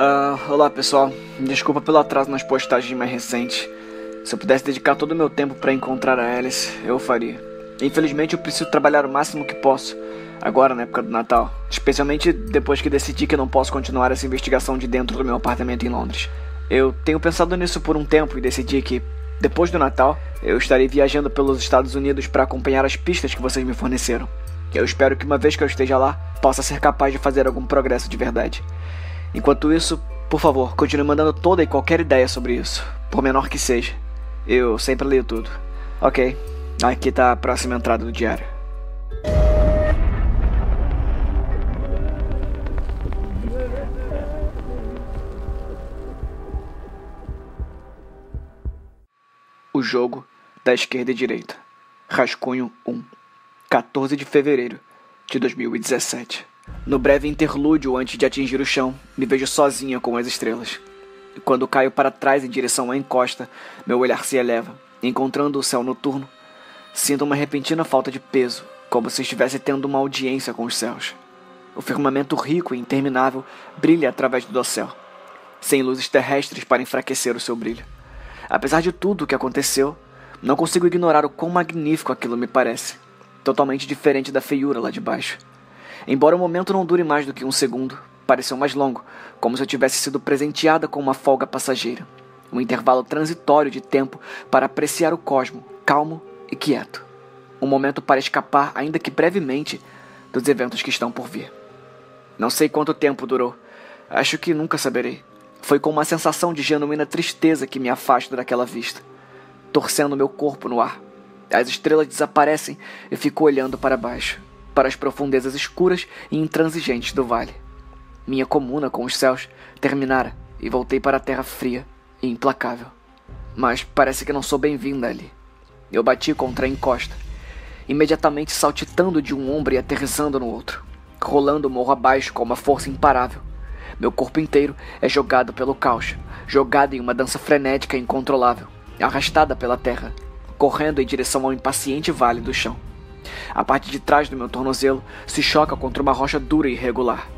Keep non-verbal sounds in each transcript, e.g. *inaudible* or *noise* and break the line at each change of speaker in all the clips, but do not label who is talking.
Uh, olá pessoal, desculpa pelo atraso nas postagens mais recentes. Se eu pudesse dedicar todo o meu tempo para encontrar a Alice, eu faria. Infelizmente eu preciso trabalhar o máximo que posso, agora na época do Natal. Especialmente depois que decidi que não posso continuar essa investigação de dentro do meu apartamento em Londres. Eu tenho pensado nisso por um tempo e decidi que, depois do Natal, eu estarei viajando pelos Estados Unidos para acompanhar as pistas que vocês me forneceram. Eu espero que uma vez que eu esteja lá, possa ser capaz de fazer algum progresso de verdade. Enquanto isso, por favor, continue mandando toda e qualquer ideia sobre isso, por menor que seja. Eu sempre leio tudo. Ok, aqui tá a próxima entrada do diário. O jogo da esquerda e direita. Rascunho 1. 14 de fevereiro de 2017. No breve interlúdio antes de atingir o chão, me vejo sozinha com as estrelas. E quando caio para trás em direção à encosta, meu olhar se eleva, encontrando o céu noturno. Sinto uma repentina falta de peso, como se estivesse tendo uma audiência com os céus. O firmamento rico e interminável brilha através do dossel, sem luzes terrestres para enfraquecer o seu brilho. Apesar de tudo o que aconteceu, não consigo ignorar o quão magnífico aquilo me parece totalmente diferente da feiura lá de baixo. Embora o momento não dure mais do que um segundo, pareceu mais longo, como se eu tivesse sido presenteada com uma folga passageira. Um intervalo transitório de tempo para apreciar o cosmo, calmo e quieto. Um momento para escapar, ainda que brevemente, dos eventos que estão por vir. Não sei quanto tempo durou. Acho que nunca saberei. Foi com uma sensação de genuína tristeza que me afasto daquela vista, torcendo meu corpo no ar as estrelas desaparecem e fico olhando para baixo, para as profundezas escuras e intransigentes do vale. Minha comuna com os céus terminara e voltei para a terra fria e implacável. Mas parece que não sou bem-vinda ali. Eu bati contra a encosta, imediatamente saltitando de um ombro e aterrissando no outro, rolando o morro abaixo com uma força imparável. Meu corpo inteiro é jogado pelo caos, jogado em uma dança frenética e incontrolável, arrastada pela terra, correndo em direção ao impaciente vale do chão. A parte de trás do meu tornozelo se choca contra uma rocha dura e irregular.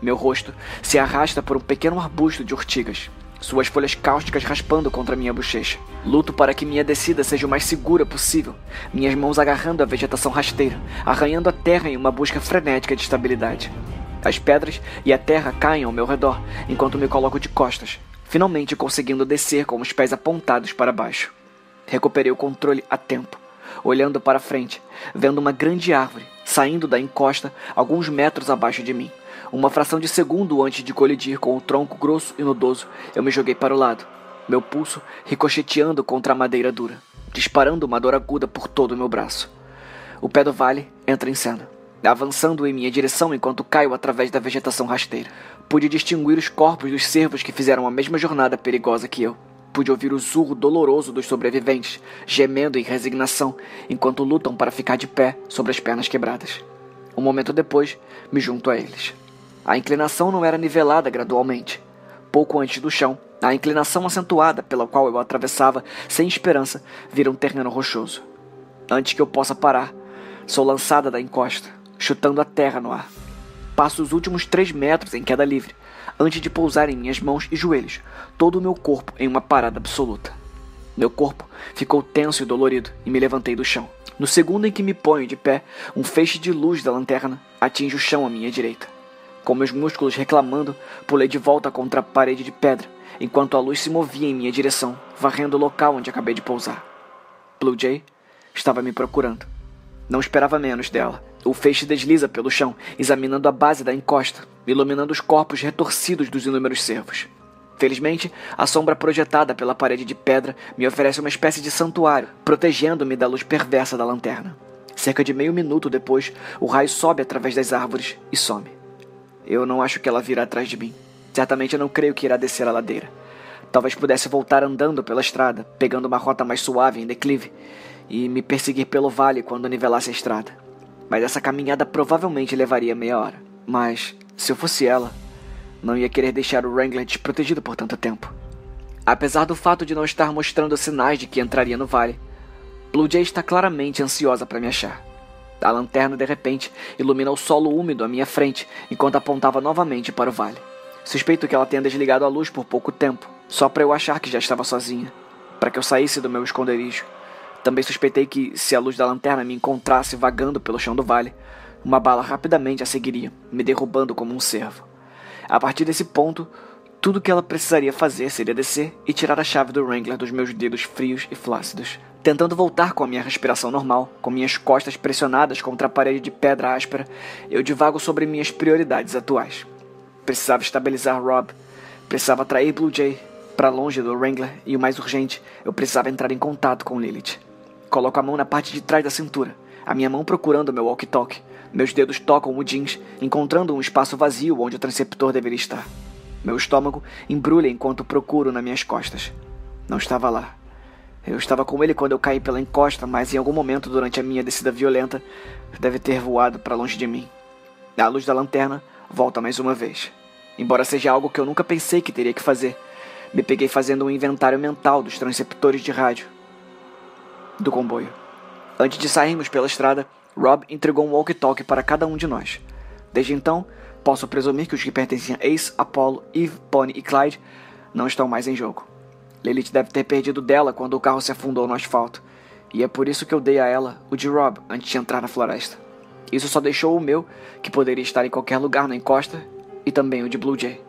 Meu rosto se arrasta por um pequeno arbusto de urtigas, suas folhas cáusticas raspando contra minha bochecha. Luto para que minha descida seja o mais segura possível, minhas mãos agarrando a vegetação rasteira, arranhando a terra em uma busca frenética de estabilidade. As pedras e a terra caem ao meu redor enquanto me coloco de costas, finalmente conseguindo descer com os pés apontados para baixo. Recuperei o controle a tempo, olhando para frente, vendo uma grande árvore saindo da encosta alguns metros abaixo de mim. Uma fração de segundo antes de colidir com o tronco grosso e nudoso, eu me joguei para o lado, meu pulso ricocheteando contra a madeira dura, disparando uma dor aguda por todo o meu braço. O pé do vale entra em cena, avançando em minha direção enquanto caio através da vegetação rasteira. Pude distinguir os corpos dos cervos que fizeram a mesma jornada perigosa que eu. Pude ouvir o zurro doloroso dos sobreviventes, gemendo em resignação enquanto lutam para ficar de pé sobre as pernas quebradas. Um momento depois, me junto a eles. A inclinação não era nivelada gradualmente. Pouco antes do chão, a inclinação acentuada pela qual eu atravessava sem esperança vira um terreno rochoso. Antes que eu possa parar, sou lançada da encosta, chutando a terra no ar. Passo os últimos três metros em queda livre, antes de pousar em minhas mãos e joelhos, todo o meu corpo em uma parada absoluta. Meu corpo ficou tenso e dolorido e me levantei do chão. No segundo em que me ponho de pé, um feixe de luz da lanterna atinge o chão à minha direita. Com meus músculos reclamando, pulei de volta contra a parede de pedra, enquanto a luz se movia em minha direção, varrendo o local onde acabei de pousar. Blue Jay estava me procurando. Não esperava menos dela. O feixe desliza pelo chão, examinando a base da encosta, iluminando os corpos retorcidos dos inúmeros cervos. Felizmente, a sombra projetada pela parede de pedra me oferece uma espécie de santuário, protegendo-me da luz perversa da lanterna. Cerca de meio minuto depois, o raio sobe através das árvores e some. Eu não acho que ela virá atrás de mim. Certamente não creio que irá descer a ladeira. Talvez pudesse voltar andando pela estrada, pegando uma rota mais suave em declive, e me perseguir pelo vale quando nivelasse a estrada mas essa caminhada provavelmente levaria meia hora. Mas, se eu fosse ela, não ia querer deixar o Wrangler desprotegido por tanto tempo. Apesar do fato de não estar mostrando sinais de que entraria no vale, Blue Jay está claramente ansiosa para me achar. A lanterna de repente ilumina o solo úmido à minha frente enquanto apontava novamente para o vale. Suspeito que ela tenha desligado a luz por pouco tempo, só para eu achar que já estava sozinha, para que eu saísse do meu esconderijo. Também suspeitei que, se a luz da lanterna me encontrasse vagando pelo chão do vale, uma bala rapidamente a seguiria, me derrubando como um cervo. A partir desse ponto, tudo que ela precisaria fazer seria descer e tirar a chave do Wrangler dos meus dedos frios e flácidos. Tentando voltar com a minha respiração normal, com minhas costas pressionadas contra a parede de pedra áspera, eu divago sobre minhas prioridades atuais. Precisava estabilizar Rob, precisava atrair Blue Jay para longe do Wrangler e, o mais urgente, eu precisava entrar em contato com Lilith. Coloco a mão na parte de trás da cintura, a minha mão procurando meu walkie-talkie. Meus dedos tocam o jeans, encontrando um espaço vazio onde o transceptor deveria estar. Meu estômago embrulha enquanto procuro nas minhas costas. Não estava lá. Eu estava com ele quando eu caí pela encosta, mas em algum momento durante a minha descida violenta, deve ter voado para longe de mim. A luz da lanterna volta mais uma vez. Embora seja algo que eu nunca pensei que teria que fazer, me peguei fazendo um inventário mental dos transceptores de rádio do comboio. Antes de sairmos pela estrada, Rob entregou um walkie-talkie para cada um de nós. Desde então, posso presumir que os que pertenciam a Ace, Apollo, Eve, Bonnie e Clyde não estão mais em jogo. Lilith deve ter perdido dela quando o carro se afundou no asfalto, e é por isso que eu dei a ela o de Rob antes de entrar na floresta. Isso só deixou o meu, que poderia estar em qualquer lugar na encosta, e também o de Blue Jay.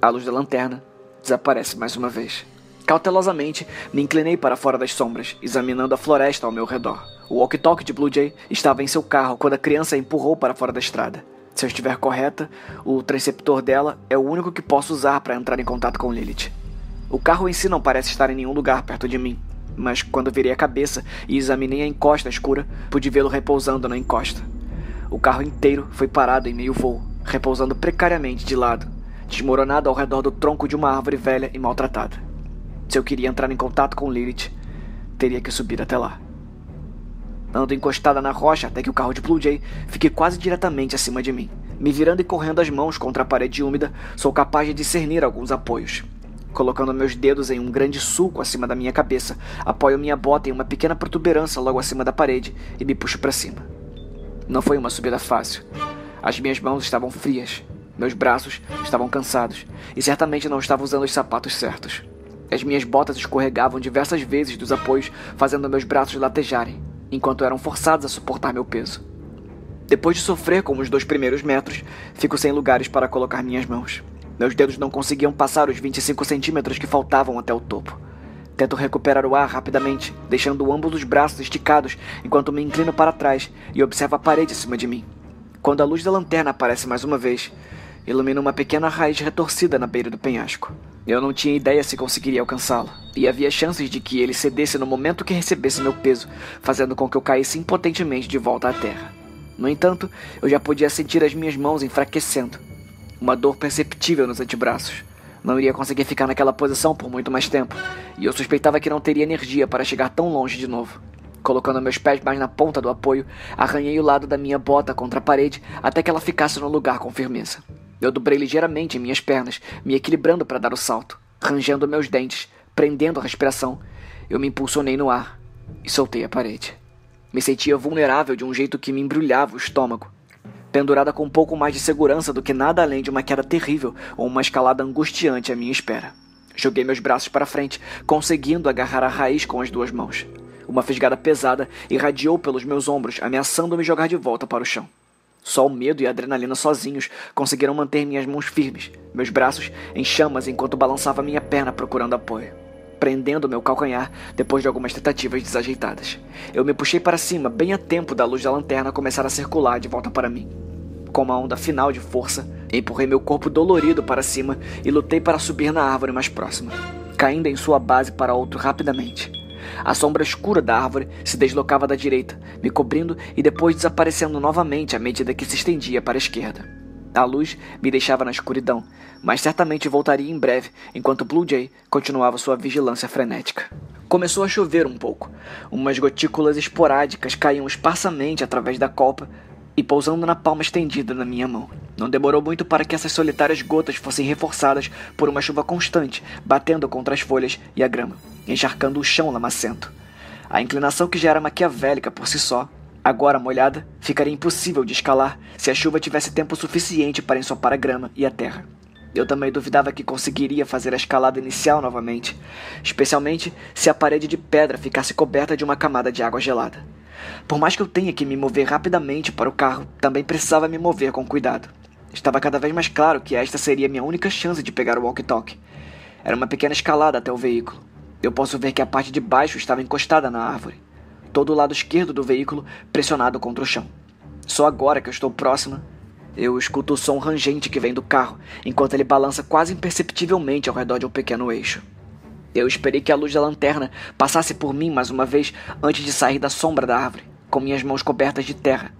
A luz da lanterna desaparece mais uma vez. Cautelosamente, me inclinei para fora das sombras, examinando a floresta ao meu redor. O walkie-talkie de Blue Jay estava em seu carro quando a criança a empurrou para fora da estrada. Se eu estiver correta, o transceptor dela é o único que posso usar para entrar em contato com Lilith. O carro em si não parece estar em nenhum lugar perto de mim, mas quando virei a cabeça e examinei a encosta escura, pude vê-lo repousando na encosta. O carro inteiro foi parado em meio voo, repousando precariamente de lado, desmoronado ao redor do tronco de uma árvore velha e maltratada. Se eu queria entrar em contato com Lilith, teria que subir até lá. Ando encostada na rocha até que o carro de Blue Jay fique quase diretamente acima de mim. Me virando e correndo as mãos contra a parede úmida, sou capaz de discernir alguns apoios. Colocando meus dedos em um grande sulco acima da minha cabeça, apoio minha bota em uma pequena protuberância logo acima da parede e me puxo para cima. Não foi uma subida fácil. As minhas mãos estavam frias, meus braços estavam cansados e certamente não estava usando os sapatos certos. As minhas botas escorregavam diversas vezes dos apoios, fazendo meus braços latejarem, enquanto eram forçados a suportar meu peso. Depois de sofrer com os dois primeiros metros, fico sem lugares para colocar minhas mãos. Meus dedos não conseguiam passar os 25 centímetros que faltavam até o topo. Tento recuperar o ar rapidamente, deixando ambos os braços esticados enquanto me inclino para trás e observo a parede acima de mim. Quando a luz da lanterna aparece mais uma vez, ilumina uma pequena raiz retorcida na beira do penhasco. Eu não tinha ideia se conseguiria alcançá-lo, e havia chances de que ele cedesse no momento que recebesse meu peso, fazendo com que eu caísse impotentemente de volta à terra. No entanto, eu já podia sentir as minhas mãos enfraquecendo, uma dor perceptível nos antebraços. Não iria conseguir ficar naquela posição por muito mais tempo, e eu suspeitava que não teria energia para chegar tão longe de novo. Colocando meus pés mais na ponta do apoio, arranhei o lado da minha bota contra a parede até que ela ficasse no lugar com firmeza. Eu dobrei ligeiramente em minhas pernas, me equilibrando para dar o salto, rangendo meus dentes, prendendo a respiração. Eu me impulsionei no ar e soltei a parede. Me sentia vulnerável de um jeito que me embrulhava o estômago pendurada com um pouco mais de segurança do que nada além de uma queda terrível ou uma escalada angustiante à minha espera. Joguei meus braços para frente, conseguindo agarrar a raiz com as duas mãos. Uma fisgada pesada irradiou pelos meus ombros, ameaçando me jogar de volta para o chão. Só o medo e a adrenalina sozinhos conseguiram manter minhas mãos firmes, meus braços em chamas enquanto balançava minha perna procurando apoio, prendendo meu calcanhar depois de algumas tentativas desajeitadas. Eu me puxei para cima bem a tempo da luz da lanterna começar a circular de volta para mim. Com uma onda final de força, empurrei meu corpo dolorido para cima e lutei para subir na árvore mais próxima, caindo em sua base para outro rapidamente. A sombra escura da árvore se deslocava da direita, me cobrindo e depois desaparecendo novamente à medida que se estendia para a esquerda. A luz me deixava na escuridão, mas certamente voltaria em breve, enquanto Blue Jay continuava sua vigilância frenética. Começou a chover um pouco. Umas gotículas esporádicas caíam esparsamente através da copa e pousando na palma estendida na minha mão. Não demorou muito para que essas solitárias gotas fossem reforçadas por uma chuva constante, batendo contra as folhas e a grama, encharcando o chão lamacento. A inclinação que já era maquiavélica por si só, agora molhada, ficaria impossível de escalar se a chuva tivesse tempo suficiente para ensopar a grama e a terra. Eu também duvidava que conseguiria fazer a escalada inicial novamente, especialmente se a parede de pedra ficasse coberta de uma camada de água gelada. Por mais que eu tenha que me mover rapidamente para o carro, também precisava me mover com cuidado. Estava cada vez mais claro que esta seria minha única chance de pegar o walkie-talkie. Era uma pequena escalada até o veículo. Eu posso ver que a parte de baixo estava encostada na árvore, todo o lado esquerdo do veículo pressionado contra o chão. Só agora que eu estou próxima, eu escuto o som rangente que vem do carro, enquanto ele balança quase imperceptivelmente ao redor de um pequeno eixo. Eu esperei que a luz da lanterna passasse por mim mais uma vez antes de sair da sombra da árvore, com minhas mãos cobertas de terra.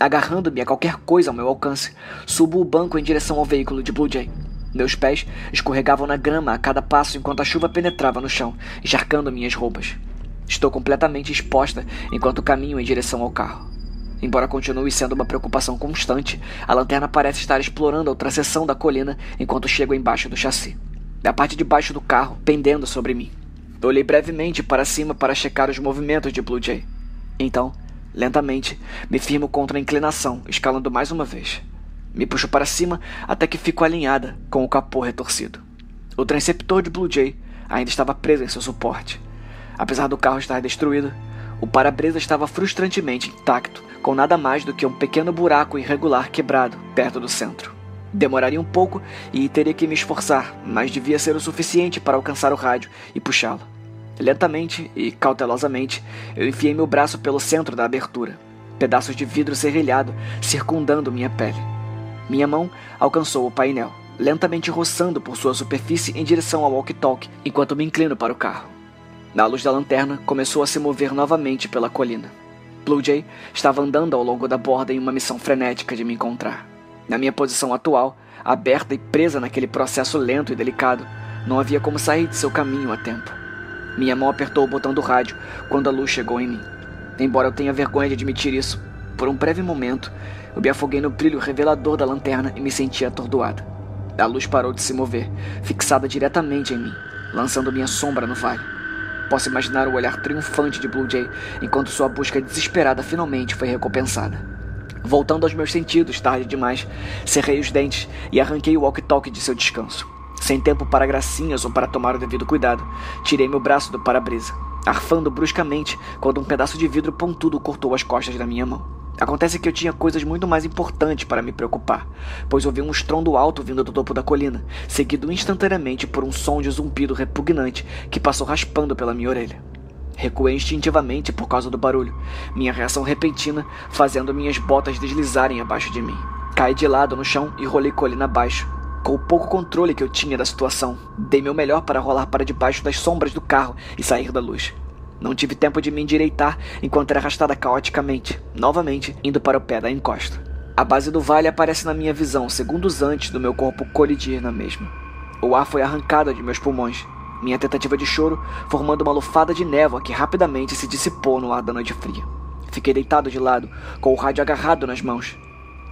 Agarrando-me a qualquer coisa ao meu alcance, subo o banco em direção ao veículo de Blue Jay. Meus pés escorregavam na grama a cada passo enquanto a chuva penetrava no chão, encharcando minhas roupas. Estou completamente exposta enquanto caminho em direção ao carro. Embora continue sendo uma preocupação constante, a lanterna parece estar explorando a outra seção da colina enquanto chego embaixo do chassi. Da parte de baixo do carro, pendendo sobre mim. Olhei brevemente para cima para checar os movimentos de Blue Jay. Então, lentamente, me firmo contra a inclinação, escalando mais uma vez. Me puxo para cima até que fico alinhada, com o capô retorcido. O transceptor de Blue Jay ainda estava preso em seu suporte. Apesar do carro estar destruído, o para-brisa estava frustrantemente intacto com nada mais do que um pequeno buraco irregular quebrado perto do centro. Demoraria um pouco e teria que me esforçar, mas devia ser o suficiente para alcançar o rádio e puxá-lo. Lentamente e cautelosamente, eu enfiei meu braço pelo centro da abertura, pedaços de vidro serrilhado circundando minha pele. Minha mão alcançou o painel, lentamente roçando por sua superfície em direção ao walkie-talkie, enquanto me inclino para o carro. Na luz da lanterna, começou a se mover novamente pela colina. Blue Jay estava andando ao longo da borda em uma missão frenética de me encontrar. Na minha posição atual, aberta e presa naquele processo lento e delicado, não havia como sair de seu caminho a tempo. Minha mão apertou o botão do rádio quando a luz chegou em mim. Embora eu tenha vergonha de admitir isso, por um breve momento, eu me afoguei no brilho revelador da lanterna e me senti atordoada. A luz parou de se mover, fixada diretamente em mim, lançando minha sombra no vale. Posso imaginar o olhar triunfante de Blue Jay enquanto sua busca desesperada finalmente foi recompensada. Voltando aos meus sentidos, tarde demais, cerrei os dentes e arranquei o walkie-talkie de seu descanso. Sem tempo para gracinhas ou para tomar o devido cuidado, tirei meu braço do para-brisa, arfando bruscamente quando um pedaço de vidro pontudo cortou as costas da minha mão. Acontece que eu tinha coisas muito mais importantes para me preocupar, pois ouvi um estrondo alto vindo do topo da colina, seguido instantaneamente por um som de zumbido repugnante que passou raspando pela minha orelha. Recuei instintivamente por causa do barulho, minha reação repentina fazendo minhas botas deslizarem abaixo de mim. Caí de lado no chão e rolei colina abaixo. Com o pouco controle que eu tinha da situação, dei meu melhor para rolar para debaixo das sombras do carro e sair da luz. Não tive tempo de me endireitar enquanto era arrastada caoticamente, novamente indo para o pé da encosta. A base do vale aparece na minha visão segundos antes do meu corpo colidir na mesma. O ar foi arrancado de meus pulmões, minha tentativa de choro formando uma lufada de névoa que rapidamente se dissipou no ar da noite fria. Fiquei deitado de lado, com o rádio agarrado nas mãos.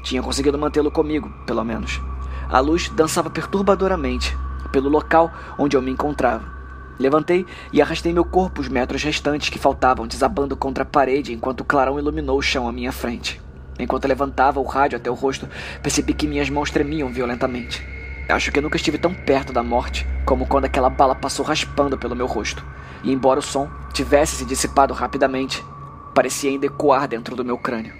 Tinha conseguido mantê-lo comigo, pelo menos. A luz dançava perturbadoramente pelo local onde eu me encontrava Levantei e arrastei meu corpo os metros restantes que faltavam, desabando contra a parede enquanto o clarão iluminou o chão à minha frente. Enquanto levantava o rádio até o rosto, percebi que minhas mãos tremiam violentamente. Acho que nunca estive tão perto da morte como quando aquela bala passou raspando pelo meu rosto. E embora o som tivesse se dissipado rapidamente, parecia ainda ecoar dentro do meu crânio.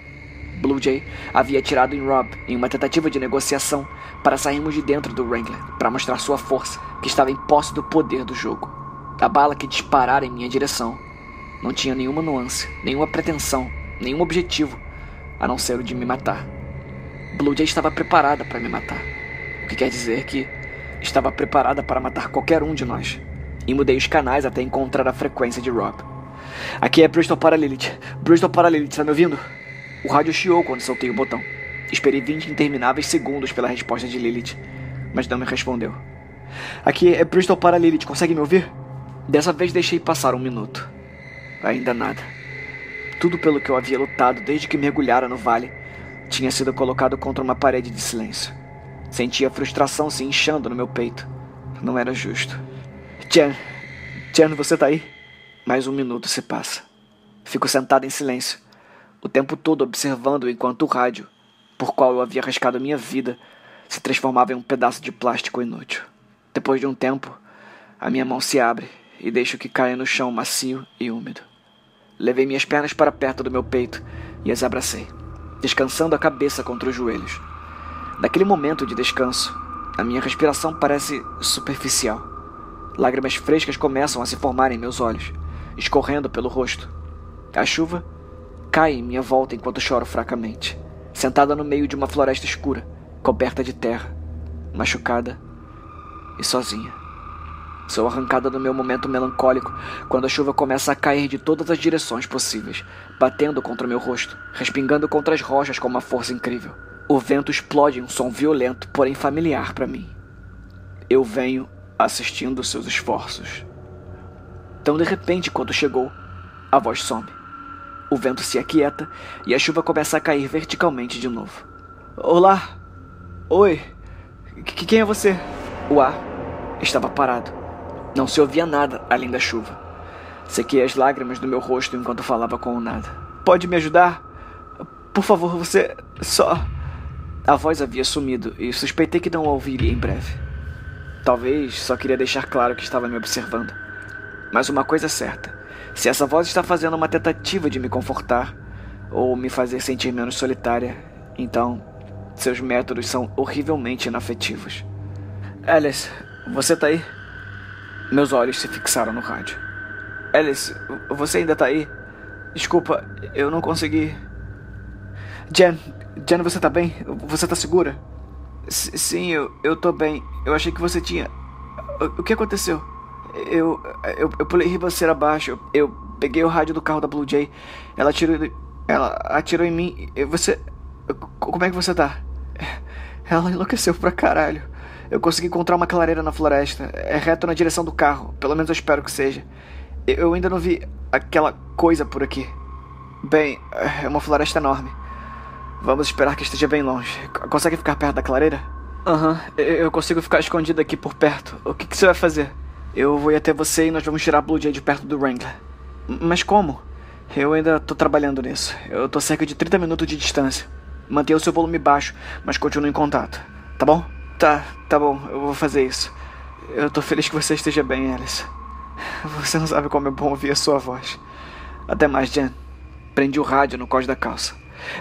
Blue Jay havia atirado em Rob em uma tentativa de negociação para sairmos de dentro do Wrangler, para mostrar sua força, que estava em posse do poder do jogo. A bala que disparara em minha direção não tinha nenhuma nuance, nenhuma pretensão, nenhum objetivo, a não ser o de me matar. Blue Jay estava preparada para me matar, o que quer dizer que estava preparada para matar qualquer um de nós. E mudei os canais até encontrar a frequência de Rob. Aqui é Bristol para Lilith. Bristol para Lilith, tá me ouvindo? O rádio chiou quando soltei o botão. Esperei 20 intermináveis segundos pela resposta de Lilith, mas não me respondeu. Aqui é Bristol para Lilith, consegue me ouvir? Dessa vez deixei passar um minuto. Ainda nada. Tudo pelo que eu havia lutado desde que mergulhara no vale tinha sido colocado contra uma parede de silêncio. Sentia a frustração se inchando no meu peito. Não era justo. Jen, Jen, você tá aí? Mais um minuto se passa. Fico sentado em silêncio, o tempo todo observando enquanto o rádio, por qual eu havia arriscado minha vida, se transformava em um pedaço de plástico inútil. Depois de um tempo, a minha mão se abre e deixo que caia no chão macio e úmido. Levei minhas pernas para perto do meu peito e as abracei, descansando a cabeça contra os joelhos. Naquele momento de descanso, a minha respiração parece superficial. Lágrimas frescas começam a se formar em meus olhos, escorrendo pelo rosto. A chuva cai em minha volta enquanto choro fracamente, sentada no meio de uma floresta escura, coberta de terra, machucada e sozinha. Sou arrancada do meu momento melancólico quando a chuva começa a cair de todas as direções possíveis, batendo contra meu rosto, respingando contra as rochas com uma força incrível. O vento explode em um som violento, porém familiar para mim. Eu venho assistindo seus esforços. Tão de repente, quando chegou, a voz some. O vento se aquieta e a chuva começa a cair verticalmente de novo. Olá! Oi! Qu quem é você? O ar estava parado. Não se ouvia nada além da chuva. Sequei as lágrimas do meu rosto enquanto falava com o nada. Pode me ajudar? Por favor, você só. A voz havia sumido e suspeitei que não a ouviria em breve. Talvez só queria deixar claro que estava me observando. Mas uma coisa é certa: se essa voz está fazendo uma tentativa de me confortar ou me fazer sentir menos solitária, então seus métodos são horrivelmente inafetivos. Alice, você tá aí? Meus olhos se fixaram no rádio. Alice, você ainda tá aí? Desculpa, eu não consegui. Jen, Jen, você tá bem? Você tá segura? S sim, eu, eu tô bem. Eu achei que você tinha. O, o que aconteceu? Eu, eu, eu pulei ribanceira abaixo. Eu peguei o rádio do carro da Blue Jay. Ela atirou. Ela atirou em mim. Você. Como é que você tá? Ela enlouqueceu pra caralho. Eu consegui encontrar uma clareira na floresta. É reto na direção do carro. Pelo menos eu espero que seja. Eu ainda não vi aquela coisa por aqui. Bem, é uma floresta enorme. Vamos esperar que esteja bem longe. Consegue ficar perto da clareira? Aham, uhum, eu consigo ficar escondido aqui por perto. O que, que, você vai fazer? Eu vou ir até você e nós vamos tirar a Blue Jay de perto do Wrangler. Mas como? Eu ainda tô trabalhando nisso. Eu tô cerca de 30 minutos de distância. Mantenha o seu volume baixo, mas continue em contato. Tá bom? Tá, tá bom, eu vou fazer isso. Eu tô feliz que você esteja bem, Alice. Você não sabe como é bom ouvir a sua voz. Até mais, Jen. Prendi o rádio no cós da calça.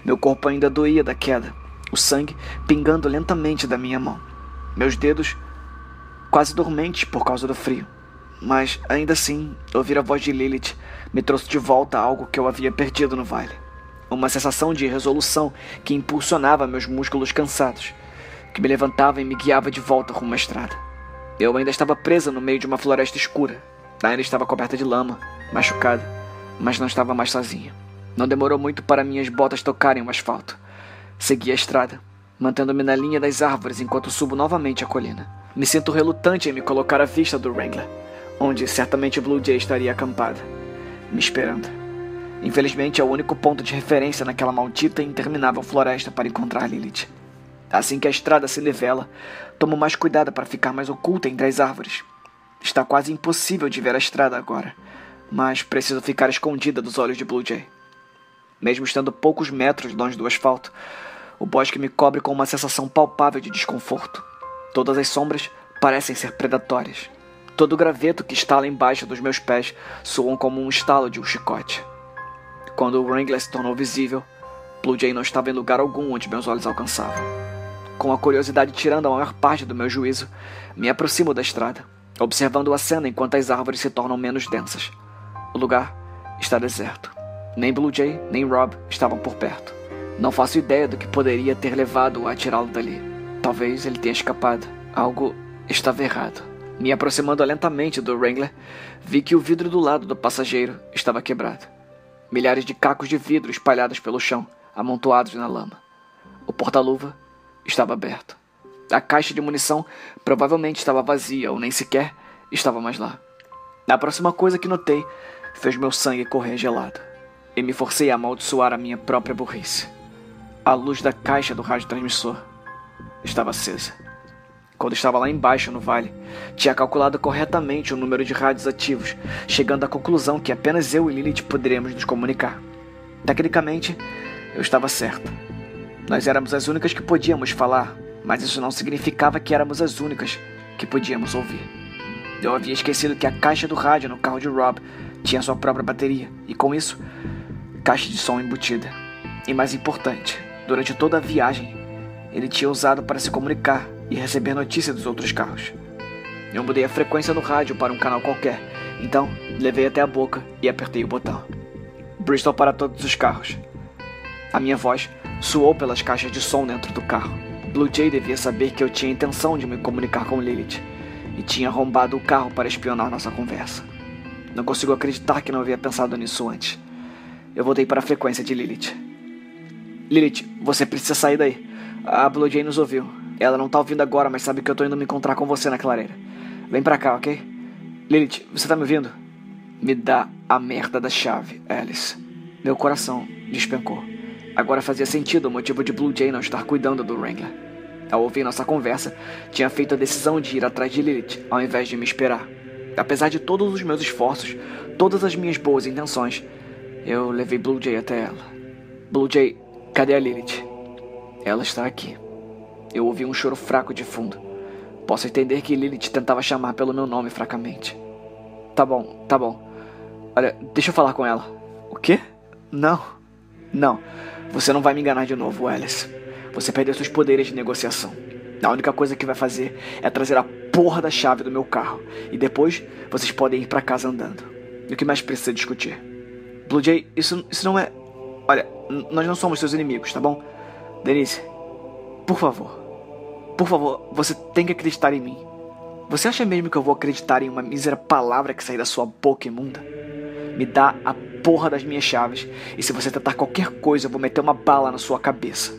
Meu corpo ainda doía da queda, o sangue pingando lentamente da minha mão. Meus dedos quase dormentes por causa do frio. Mas, ainda assim, ouvir a voz de Lilith me trouxe de volta algo que eu havia perdido no vale. Uma sensação de resolução que impulsionava meus músculos cansados que me levantava e me guiava de volta rumo à estrada. Eu ainda estava presa no meio de uma floresta escura. Ainda estava coberta de lama, machucada, mas não estava mais sozinha. Não demorou muito para minhas botas tocarem o asfalto. Segui a estrada, mantendo-me na linha das árvores enquanto subo novamente a colina. Me sinto relutante em me colocar à vista do Wrangler, onde certamente Blue Jay estaria acampada, me esperando. Infelizmente, é o único ponto de referência naquela maldita e interminável floresta para encontrar Lilith. Assim que a estrada se nivela, tomo mais cuidado para ficar mais oculta entre as árvores. Está quase impossível de ver a estrada agora, mas preciso ficar escondida dos olhos de Blue Jay. Mesmo estando poucos metros longe do asfalto, o bosque me cobre com uma sensação palpável de desconforto. Todas as sombras parecem ser predatórias. Todo o graveto que estala embaixo dos meus pés soam como um estalo de um chicote. Quando o Wrangler se tornou visível, Blue Jay não estava em lugar algum onde meus olhos alcançavam. Com a curiosidade tirando a maior parte do meu juízo, me aproximo da estrada, observando a cena enquanto as árvores se tornam menos densas. O lugar está deserto. Nem Blue Jay nem Rob estavam por perto. Não faço ideia do que poderia ter levado a tirá-lo dali. Talvez ele tenha escapado. Algo estava errado. Me aproximando lentamente do Wrangler, vi que o vidro do lado do passageiro estava quebrado. Milhares de cacos de vidro espalhados pelo chão, amontoados na lama. O porta-luva estava aberto. A caixa de munição provavelmente estava vazia ou nem sequer estava mais lá. A próxima coisa que notei fez meu sangue correr gelado e me forcei a amaldiçoar a minha própria burrice. A luz da caixa do radiotransmissor estava acesa. Quando estava lá embaixo no vale, tinha calculado corretamente o número de rádios ativos, chegando à conclusão que apenas eu e Lilith poderíamos nos comunicar. Tecnicamente, eu estava certo. Nós éramos as únicas que podíamos falar mas isso não significava que éramos as únicas que podíamos ouvir. Eu havia esquecido que a caixa do rádio no carro de Rob tinha sua própria bateria e, com isso, caixa de som embutida. E mais importante, durante toda a viagem, ele tinha usado para se comunicar e receber notícias dos outros carros. Eu mudei a frequência no rádio para um canal qualquer, então levei até a boca e apertei o botão. Bristol para todos os carros. A minha voz soou pelas caixas de som dentro do carro. Blue Jay devia saber que eu tinha intenção de me comunicar com Lilith e tinha arrombado o carro para espionar nossa conversa. Não consigo acreditar que não havia pensado nisso antes. Eu voltei para a frequência de Lilith. Lilith, você precisa sair daí. A Blue Jay nos ouviu. Ela não tá ouvindo agora, mas sabe que eu tô indo me encontrar com você na clareira. Vem pra cá, ok? Lilith, você tá me ouvindo? Me dá a merda da chave, Alice. Meu coração despencou. Agora fazia sentido o motivo de Blue Jay não estar cuidando do Wrangler. Ao ouvir nossa conversa, tinha feito a decisão de ir atrás de Lilith ao invés de me esperar. Apesar de todos os meus esforços, todas as minhas boas intenções, eu levei Blue Jay até ela. Blue Jay, cadê a Lilith? Ela está aqui. Eu ouvi um choro fraco de fundo. Posso entender que Lilith tentava chamar pelo meu nome fracamente. Tá bom, tá bom. Olha, deixa eu falar com ela. O quê? Não. Não. Você não vai me enganar de novo, Alice. Você perdeu seus poderes de negociação. A única coisa que vai fazer é trazer a porra da chave do meu carro. E depois vocês podem ir para casa andando. E o que mais precisa discutir? Blue Jay, isso, isso não é. Olha, nós não somos seus inimigos, tá bom? Denise, por favor. Por favor, você tem que acreditar em mim. Você acha mesmo que eu vou acreditar em uma mísera palavra que sair da sua boca imunda? Me dá a porra das minhas chaves, e se você tentar qualquer coisa, eu vou meter uma bala na sua cabeça.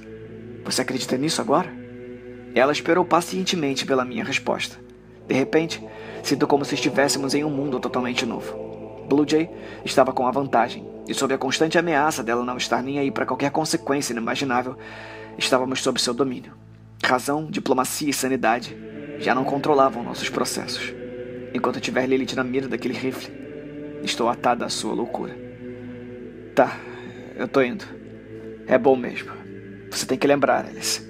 Você acredita nisso agora? Ela esperou pacientemente pela minha resposta. De repente, sinto como se estivéssemos em um mundo totalmente novo. Blue Jay estava com a vantagem, e sob a constante ameaça dela não estar nem aí para qualquer consequência inimaginável, estávamos sob seu domínio. Razão, diplomacia e sanidade já não controlavam nossos processos. Enquanto tiver Lilith na mira daquele rifle, Estou atada à sua loucura. Tá, eu tô indo. É bom mesmo. Você tem que lembrar, Alice.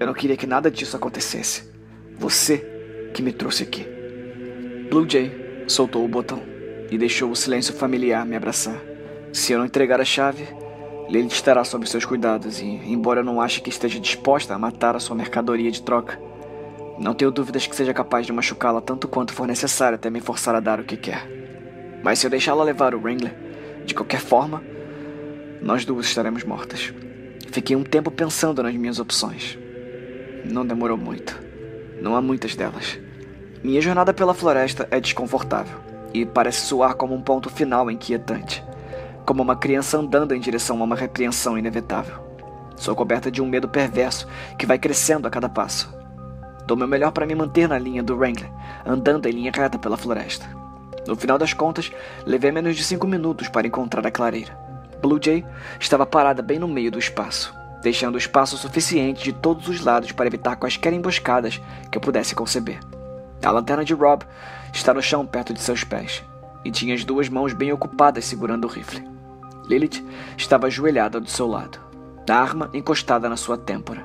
Eu não queria que nada disso acontecesse. Você que me trouxe aqui. Blue Jay soltou o botão e deixou o silêncio familiar me abraçar. Se eu não entregar a chave, Lilith estará sob seus cuidados e, embora eu não ache que esteja disposta a matar a sua mercadoria de troca, não tenho dúvidas que seja capaz de machucá-la tanto quanto for necessário até me forçar a dar o que quer. Mas se eu deixá-la levar o Wrangler, de qualquer forma, nós duas estaremos mortas. Fiquei um tempo pensando nas minhas opções. Não demorou muito. Não há muitas delas. Minha jornada pela floresta é desconfortável e parece soar como um ponto final inquietante, como uma criança andando em direção a uma repreensão inevitável. Sou coberta de um medo perverso que vai crescendo a cada passo. Dou meu melhor para me manter na linha do Wrangler, andando em linha reta pela floresta. No final das contas, levei menos de cinco minutos para encontrar a clareira. Blue Jay estava parada bem no meio do espaço, deixando espaço suficiente de todos os lados para evitar quaisquer emboscadas que eu pudesse conceber. A lanterna de Rob está no chão perto de seus pés e tinha as duas mãos bem ocupadas segurando o rifle. Lilith estava ajoelhada do seu lado, a arma encostada na sua têmpora,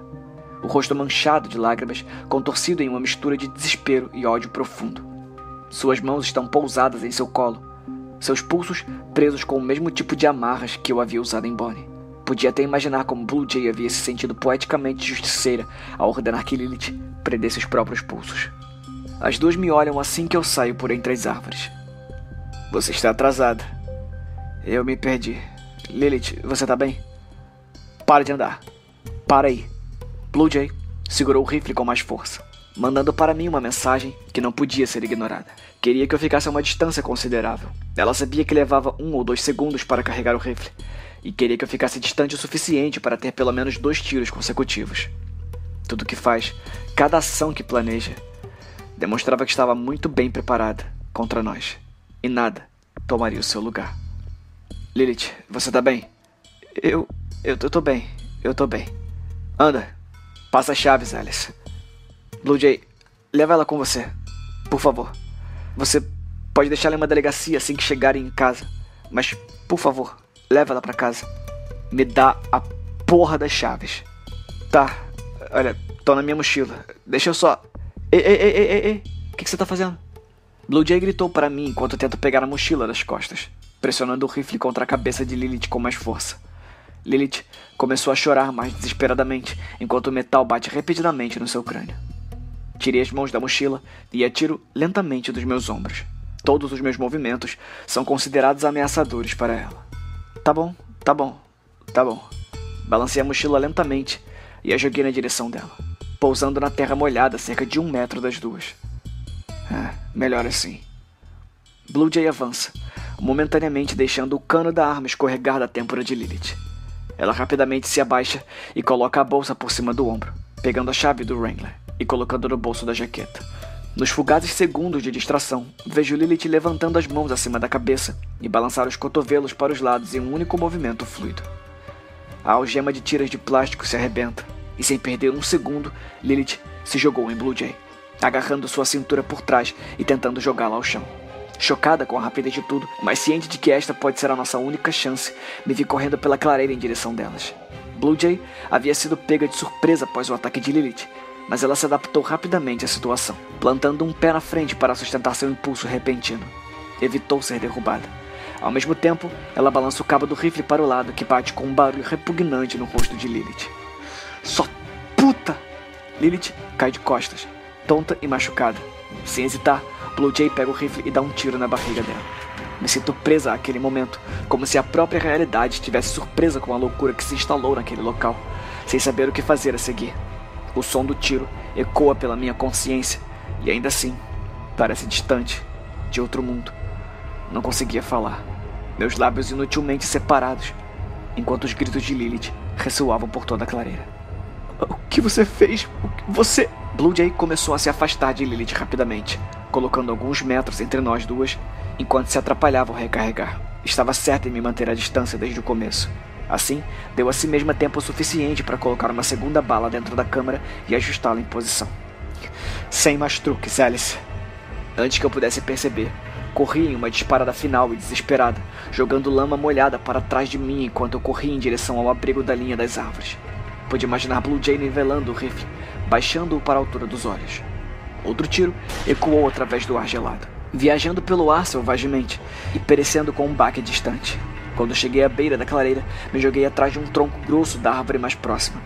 o rosto manchado de lágrimas, contorcido em uma mistura de desespero e ódio profundo. Suas mãos estão pousadas em seu colo, seus pulsos presos com o mesmo tipo de amarras que eu havia usado em Bonnie. Podia até imaginar como Blue Jay havia se sentido poeticamente justiceira ao ordenar que Lilith prendesse os próprios pulsos. As duas me olham assim que eu saio por entre as árvores. Você está atrasada. Eu me perdi. Lilith, você tá bem? Para de andar. Para aí. Blue Jay segurou o rifle com mais força mandando para mim uma mensagem que não podia ser ignorada. Queria que eu ficasse a uma distância considerável. Ela sabia que levava um ou dois segundos para carregar o rifle, e queria que eu ficasse distante o suficiente para ter pelo menos dois tiros consecutivos. Tudo que faz, cada ação que planeja, demonstrava que estava muito bem preparada contra nós, e nada tomaria o seu lugar. Lilith, você tá bem? Eu. Eu, eu tô bem. Eu tô bem. Anda. Passa as chaves, Alice. Blue Jay, leva ela com você. Por favor. Você pode deixar ela em uma delegacia assim que chegarem em casa. Mas, por favor, leva ela para casa. Me dá a porra das chaves. Tá. Olha, estão na minha mochila. Deixa eu só. Ei, ei, ei, ei, ei, ei. O que, que você tá fazendo? Blue Jay gritou para mim enquanto tento pegar a mochila das costas, pressionando o rifle contra a cabeça de Lilith com mais força. Lilith começou a chorar mais desesperadamente enquanto o metal bate repetidamente no seu crânio. Tirei as mãos da mochila e atiro lentamente dos meus ombros. Todos os meus movimentos são considerados ameaçadores para ela. Tá bom, tá bom, tá bom. Balancei a mochila lentamente e a joguei na direção dela, pousando na terra molhada cerca de um metro das duas. Ah, melhor assim. Blue Jay avança, momentaneamente deixando o cano da arma escorregar da têmpora de Lilith. Ela rapidamente se abaixa e coloca a bolsa por cima do ombro, pegando a chave do Wrangler e colocando no bolso da jaqueta. Nos fugazes segundos de distração, vejo Lilith levantando as mãos acima da cabeça e balançar os cotovelos para os lados em um único movimento fluido. A algema de tiras de plástico se arrebenta, e sem perder um segundo, Lilith se jogou em Blue Jay, agarrando sua cintura por trás e tentando jogá-la ao chão. Chocada com a rapidez de tudo, mas ciente de que esta pode ser a nossa única chance, me vi correndo pela clareira em direção delas. Blue Jay havia sido pega de surpresa após o ataque de Lilith, mas ela se adaptou rapidamente à situação, plantando um pé na frente para sustentar seu impulso repentino. Evitou ser derrubada. Ao mesmo tempo, ela balança o cabo do rifle para o lado, que bate com um barulho repugnante no rosto de Lilith. Só puta! Lilith cai de costas, tonta e machucada. Sem hesitar, Blue Jay pega o rifle e dá um tiro na barriga dela. Me sinto presa àquele momento, como se a própria realidade estivesse surpresa com a loucura que se instalou naquele local, sem saber o que fazer a seguir. O som do tiro ecoa pela minha consciência e ainda assim parece distante, de outro mundo. Não conseguia falar, meus lábios inutilmente separados, enquanto os gritos de Lilith ressoavam por toda a clareira. O que você fez? O que você. Blue Jay começou a se afastar de Lilith rapidamente, colocando alguns metros entre nós duas, enquanto se atrapalhava ao recarregar. Estava certa em me manter à distância desde o começo. Assim, deu a si mesma tempo suficiente para colocar uma segunda bala dentro da câmara e ajustá-la em posição. Sem mais truques, Alice. Antes que eu pudesse perceber, corri em uma disparada final e desesperada, jogando lama molhada para trás de mim enquanto eu corria em direção ao abrigo da linha das árvores. Pude imaginar Blue Jay nivelando o rifle, baixando-o para a altura dos olhos. Outro tiro ecoou através do ar gelado, viajando pelo ar selvagemente e perecendo com um baque distante. Quando cheguei à beira da clareira, me joguei atrás de um tronco grosso da árvore mais próxima.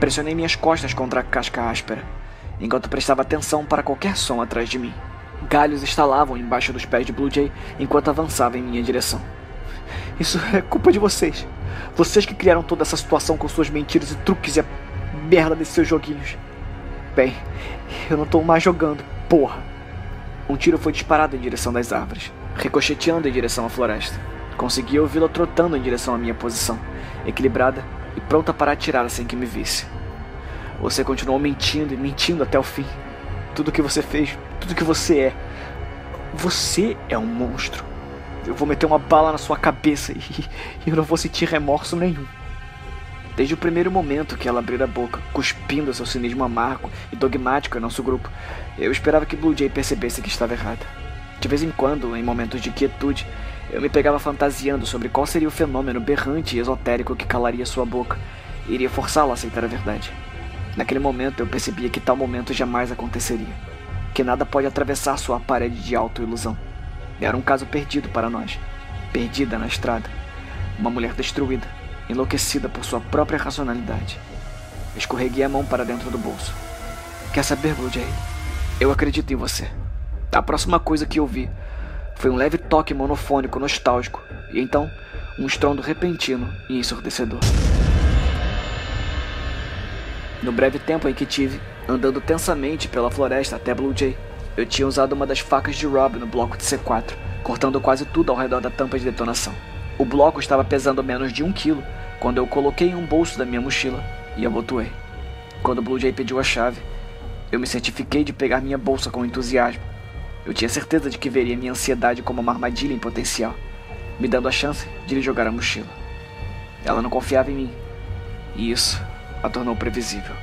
Pressionei minhas costas contra a casca áspera, enquanto prestava atenção para qualquer som atrás de mim. Galhos estalavam embaixo dos pés de Blue Jay enquanto avançava em minha direção. Isso é culpa de vocês. Vocês que criaram toda essa situação com suas mentiras e truques e a merda desses seus joguinhos. Bem, eu não tô mais jogando, porra. Um tiro foi disparado em direção das árvores, ricocheteando em direção à floresta. Consegui ouvi-la trotando em direção à minha posição, equilibrada e pronta para atirar assim que me visse. Você continuou mentindo e mentindo até o fim. Tudo que você fez, tudo que você é. Você é um monstro. Eu vou meter uma bala na sua cabeça *laughs* e, e eu não vou sentir remorso nenhum. Desde o primeiro momento que ela abriu a boca, cuspindo seu cinismo amargo e dogmático em nosso grupo, eu esperava que Blue Jay percebesse que estava errada. De vez em quando, em momentos de quietude, eu me pegava fantasiando sobre qual seria o fenômeno berrante e esotérico que calaria sua boca e iria forçá-la a aceitar a verdade. Naquele momento eu percebia que tal momento jamais aconteceria, que nada pode atravessar sua parede de autoilusão. Era um caso perdido para nós, perdida na estrada, uma mulher destruída, enlouquecida por sua própria racionalidade. Escorreguei a mão para dentro do bolso. Quer saber, Blue Jay? Eu acredito em você. A próxima coisa que eu vi foi um leve toque monofônico nostálgico, e então um estrondo repentino e ensurdecedor. No breve tempo em que tive, andando tensamente pela floresta até Blue Jay, eu tinha usado uma das facas de Rob no bloco de C4, cortando quase tudo ao redor da tampa de detonação. O bloco estava pesando menos de um quilo quando eu coloquei em um bolso da minha mochila e abotoei. Quando Blue Jay pediu a chave, eu me certifiquei de pegar minha bolsa com entusiasmo eu tinha certeza de que veria minha ansiedade como uma armadilha em potencial, me dando a chance de lhe jogar a mochila. Ela não confiava em mim, e isso a tornou previsível.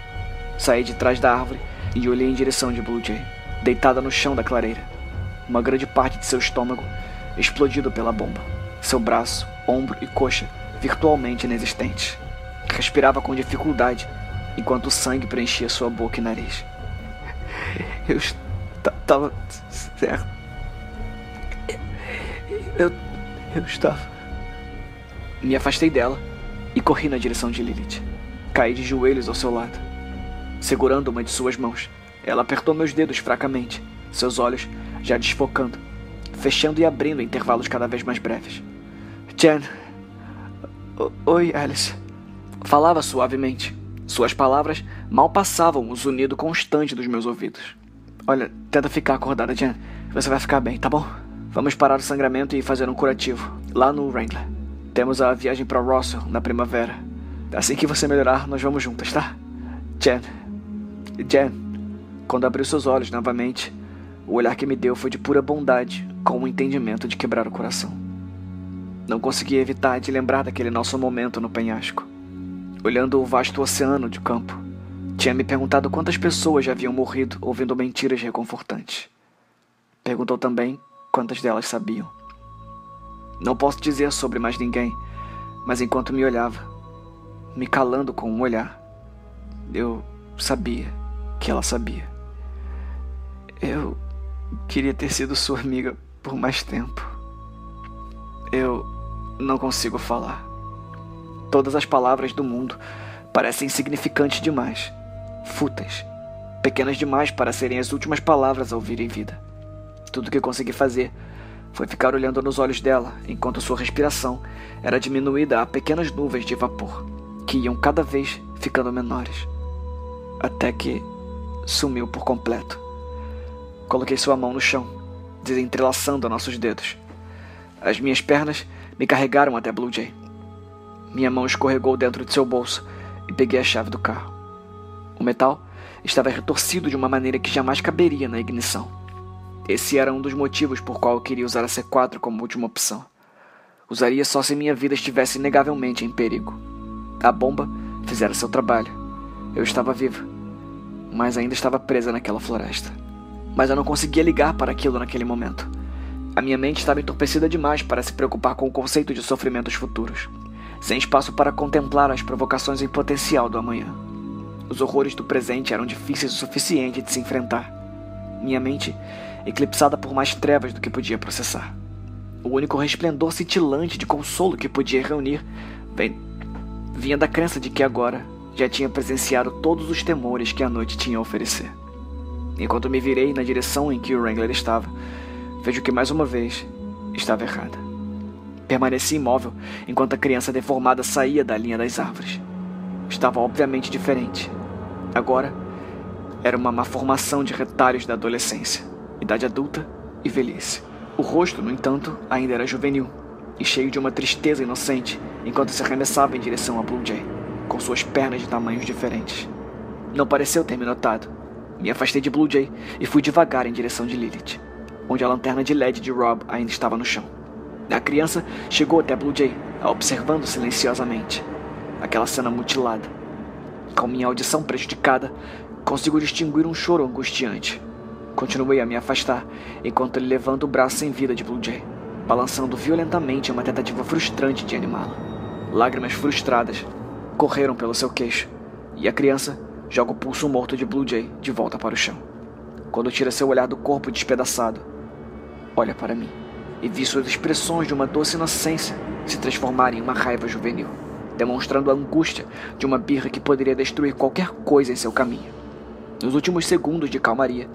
Saí de trás da árvore e olhei em direção de Blue Jay, deitada no chão da clareira. Uma grande parte de seu estômago explodido pela bomba. Seu braço, ombro e coxa virtualmente inexistentes. Respirava com dificuldade enquanto o sangue preenchia sua boca e nariz. *laughs* Eu estava Eu, eu estava. Me afastei dela e corri na direção de Lilith. Caí de joelhos ao seu lado, segurando uma de suas mãos. Ela apertou meus dedos fracamente, seus olhos já desfocando, fechando e abrindo em intervalos cada vez mais breves. Jen. Oi, Alice. Falava suavemente. Suas palavras mal passavam o zunido constante dos meus ouvidos. Olha, tenta ficar acordada, Jen. Você vai ficar bem, tá bom? Vamos parar o sangramento e fazer um curativo, lá no Wrangler. Temos a viagem para Russell na primavera. Assim que você melhorar, nós vamos juntas, tá? Jen. Jen. Quando abriu seus olhos novamente, o olhar que me deu foi de pura bondade, com o entendimento de quebrar o coração. Não conseguia evitar de lembrar daquele nosso momento no penhasco. Olhando o vasto oceano de campo, tinha me perguntado quantas pessoas já haviam morrido ouvindo mentiras reconfortantes. Perguntou também quantas delas sabiam. Não posso dizer sobre mais ninguém, mas enquanto me olhava, me calando com um olhar, eu sabia que ela sabia. Eu queria ter sido sua amiga por mais tempo. Eu não consigo falar. Todas as palavras do mundo parecem insignificantes demais, fúteis, pequenas demais para serem as últimas palavras a ouvir em vida. Tudo que consegui fazer foi ficar olhando nos olhos dela enquanto sua respiração era diminuída a pequenas nuvens de vapor que iam cada vez ficando menores, até que sumiu por completo. Coloquei sua mão no chão, desentrelaçando nossos dedos. As minhas pernas me carregaram até Blue Jay. Minha mão escorregou dentro de seu bolso e peguei a chave do carro. O metal estava retorcido de uma maneira que jamais caberia na ignição. Esse era um dos motivos por qual eu queria usar a C4 como última opção. Usaria só se minha vida estivesse inegavelmente em perigo. A bomba fizera seu trabalho. Eu estava viva, mas ainda estava presa naquela floresta. Mas eu não conseguia ligar para aquilo naquele momento. A minha mente estava entorpecida demais para se preocupar com o conceito de sofrimentos futuros, sem espaço para contemplar as provocações em potencial do amanhã. Os horrores do presente eram difíceis o suficiente de se enfrentar. Minha mente eclipsada por mais trevas do que podia processar. O único resplendor cintilante de consolo que podia reunir vem... vinha da crença de que agora já tinha presenciado todos os temores que a noite tinha a oferecer. Enquanto me virei na direção em que o Wrangler estava, vejo que mais uma vez estava errada. Permaneci imóvel enquanto a criança deformada saía da linha das árvores. Estava obviamente diferente. Agora, era uma formação de retalhos da adolescência, idade adulta e velhice. O rosto, no entanto, ainda era juvenil e cheio de uma tristeza inocente enquanto se arremessava em direção a Blue Jay, com suas pernas de tamanhos diferentes. Não pareceu ter me notado. Me afastei de Blue Jay e fui devagar em direção de Lilith onde a lanterna de LED de Rob ainda estava no chão. A criança chegou até Blue Jay, a observando silenciosamente. Aquela cena mutilada. Com minha audição prejudicada, consigo distinguir um choro angustiante. Continuei a me afastar, enquanto ele levanta o braço sem vida de Blue Jay, balançando violentamente uma tentativa frustrante de animá-la. Lágrimas frustradas correram pelo seu queixo, e a criança joga o pulso morto de Blue Jay de volta para o chão. Quando tira seu olhar do corpo despedaçado, olha para mim e vi suas expressões de uma doce inocência se transformarem em uma raiva juvenil, demonstrando a angústia de uma birra que poderia destruir qualquer coisa em seu caminho. Nos últimos segundos de calmaria,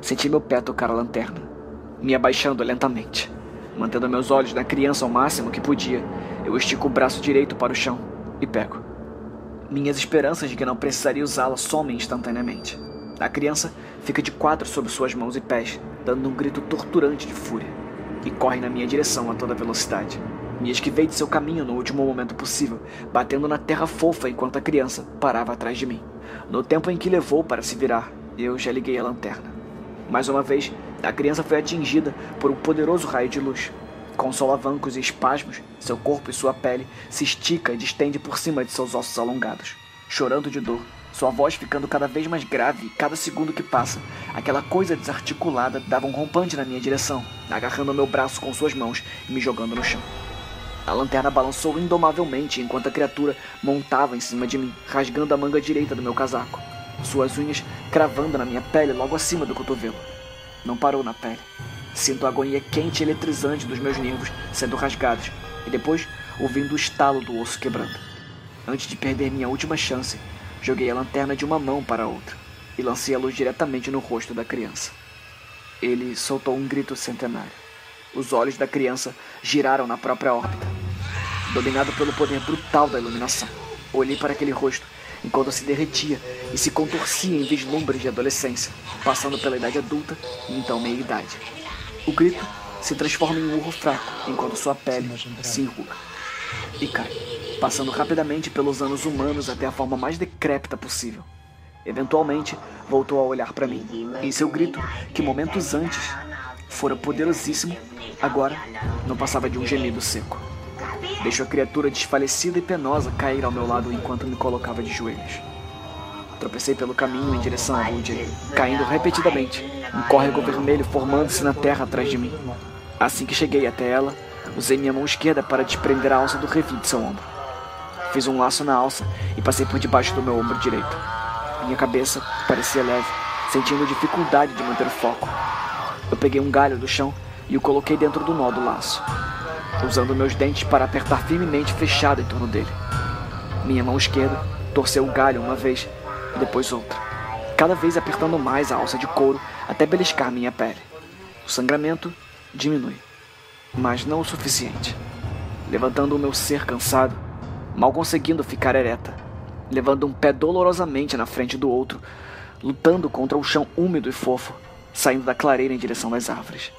senti meu pé tocar a lanterna, me abaixando lentamente. Mantendo meus olhos na criança ao máximo que podia, eu estico o braço direito para o chão e pego. Minhas esperanças de que não precisaria usá-la somem instantaneamente. A criança fica de quatro sobre suas mãos e pés, dando um grito torturante de fúria, e corre na minha direção a toda velocidade. Me esquivei de seu caminho no último momento possível, batendo na terra fofa enquanto a criança parava atrás de mim. No tempo em que levou para se virar, eu já liguei a lanterna. Mais uma vez, a criança foi atingida por um poderoso raio de luz. Com solavancos e espasmos, seu corpo e sua pele se estica e distende por cima de seus ossos alongados. Chorando de dor, sua voz ficando cada vez mais grave cada segundo que passa. Aquela coisa desarticulada dava um rompante na minha direção, agarrando meu braço com suas mãos e me jogando no chão. A lanterna balançou indomavelmente enquanto a criatura montava em cima de mim, rasgando a manga direita do meu casaco, suas unhas cravando na minha pele logo acima do cotovelo. Não parou na pele. Sinto a agonia quente e eletrizante dos meus nervos sendo rasgados e depois ouvindo o estalo do osso quebrando. Antes de perder minha última chance, joguei a lanterna de uma mão para a outra e lancei a luz diretamente no rosto da criança. Ele soltou um grito centenário. Os olhos da criança giraram na própria órbita. Dominado pelo poder brutal da iluminação, olhei para aquele rosto enquanto se derretia e se contorcia em vislumbres de adolescência, passando pela idade adulta e então meia-idade. O grito se transforma em um urro fraco enquanto sua pele se enruga e cai, passando rapidamente pelos anos humanos até a forma mais decrépita possível. Eventualmente, voltou a olhar para mim. Em seu grito, que momentos antes fora poderosíssimo, agora não passava de um gemido seco. Deixo a criatura desfalecida e penosa cair ao meu lado enquanto me colocava de joelhos. Tropecei pelo caminho em direção a Woody, caindo repetidamente, um córrego vermelho formando-se na terra atrás de mim. Assim que cheguei até ela, usei minha mão esquerda para desprender a alça do refil de seu ombro. Fiz um laço na alça e passei por debaixo do meu ombro direito. Minha cabeça parecia leve, sentindo dificuldade de manter o foco. Eu peguei um galho do chão e o coloquei dentro do nó do laço, usando meus dentes para apertar firmemente fechado em torno dele. Minha mão esquerda torceu o galho uma vez depois outra, cada vez apertando mais a alça de couro até beliscar minha pele. O sangramento diminui, mas não o suficiente. Levantando o meu ser cansado, mal conseguindo ficar ereta, levando um pé dolorosamente na frente do outro, lutando contra o chão úmido e fofo, saindo da clareira em direção às árvores.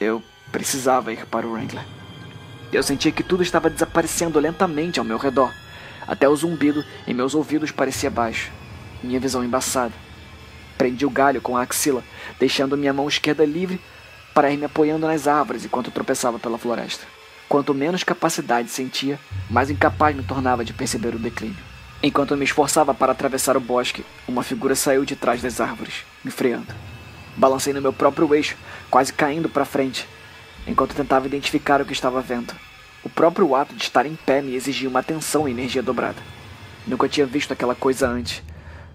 Eu precisava ir para o Wrangler. Eu sentia que tudo estava desaparecendo lentamente ao meu redor. Até o zumbido em meus ouvidos parecia baixo, minha visão embaçada. Prendi o galho com a axila, deixando minha mão esquerda livre para ir me apoiando nas árvores enquanto tropeçava pela floresta. Quanto menos capacidade sentia, mais incapaz me tornava de perceber o declínio. Enquanto me esforçava para atravessar o bosque, uma figura saiu de trás das árvores, me freando. Balancei no meu próprio eixo, quase caindo para frente, enquanto tentava identificar o que estava vendo. O próprio ato de estar em pé me exigia uma atenção e energia dobrada. Nunca tinha visto aquela coisa antes.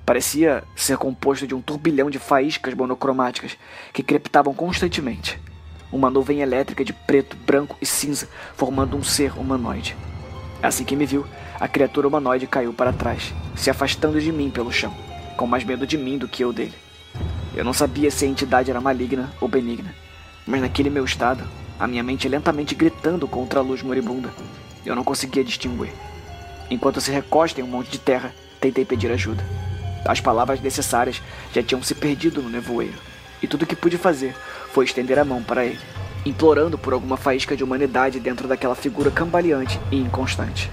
Parecia ser composto de um turbilhão de faíscas monocromáticas que crepitavam constantemente. Uma nuvem elétrica de preto, branco e cinza, formando um ser humanoide. Assim que me viu, a criatura humanoide caiu para trás, se afastando de mim pelo chão, com mais medo de mim do que eu dele. Eu não sabia se a entidade era maligna ou benigna, mas naquele meu estado, a minha mente lentamente gritando contra a luz moribunda, eu não conseguia distinguir. Enquanto se recosta em um monte de terra, tentei pedir ajuda. As palavras necessárias já tinham se perdido no nevoeiro, e tudo o que pude fazer foi estender a mão para ele, implorando por alguma faísca de humanidade dentro daquela figura cambaleante e inconstante.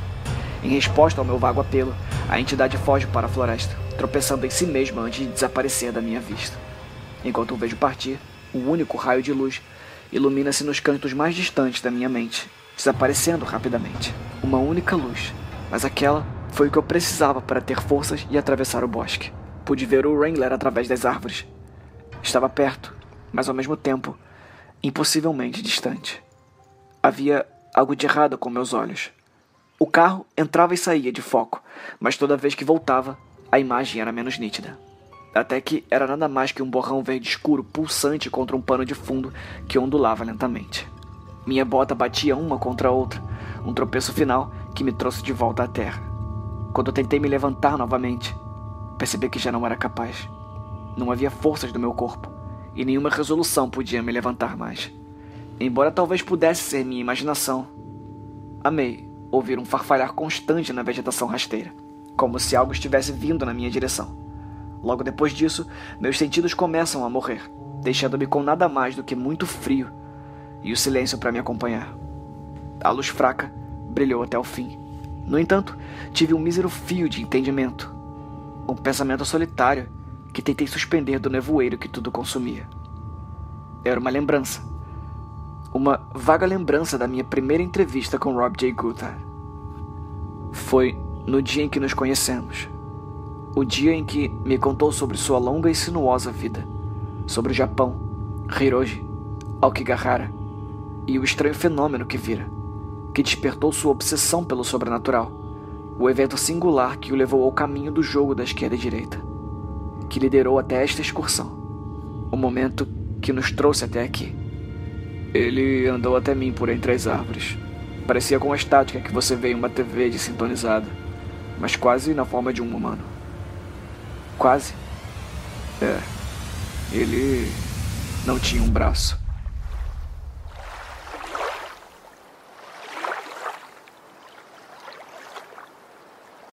Em resposta ao meu vago apelo, a entidade foge para a floresta, tropeçando em si mesma antes de desaparecer da minha vista. Enquanto o vejo partir, o um único raio de luz ilumina-se nos cantos mais distantes da minha mente, desaparecendo rapidamente. Uma única luz, mas aquela foi o que eu precisava para ter forças e atravessar o bosque. Pude ver o Wrangler através das árvores. Estava perto, mas ao mesmo tempo, impossivelmente distante. Havia algo de errado com meus olhos. O carro entrava e saía de foco, mas toda vez que voltava, a imagem era menos nítida. Até que era nada mais que um borrão verde escuro pulsante contra um pano de fundo que ondulava lentamente. Minha bota batia uma contra a outra, um tropeço final que me trouxe de volta à terra. Quando tentei me levantar novamente, percebi que já não era capaz. Não havia forças do meu corpo e nenhuma resolução podia me levantar mais. Embora talvez pudesse ser minha imaginação, amei ouvir um farfalhar constante na vegetação rasteira, como se algo estivesse vindo na minha direção. Logo depois disso, meus sentidos começam a morrer, deixando-me com nada mais do que muito frio e o silêncio para me acompanhar. A luz fraca brilhou até o fim. No entanto, tive um mísero fio de entendimento, um pensamento solitário que tentei suspender do nevoeiro que tudo consumia. Era uma lembrança, uma vaga lembrança da minha primeira entrevista com Rob J. Goodhart. Foi no dia em que nos conhecemos. O dia em que me contou sobre sua longa e sinuosa vida, sobre o Japão, Hiroji, Aokigahara e o estranho fenômeno que vira, que despertou sua obsessão pelo sobrenatural, o evento singular que o levou ao caminho do jogo da esquerda e direita, que liderou até esta excursão, o momento que nos trouxe até aqui. Ele andou até mim por entre as árvores. Parecia com a estática que você vê em uma TV de sintonizada, mas quase na forma de um humano. Quase. É. Ele não tinha um braço.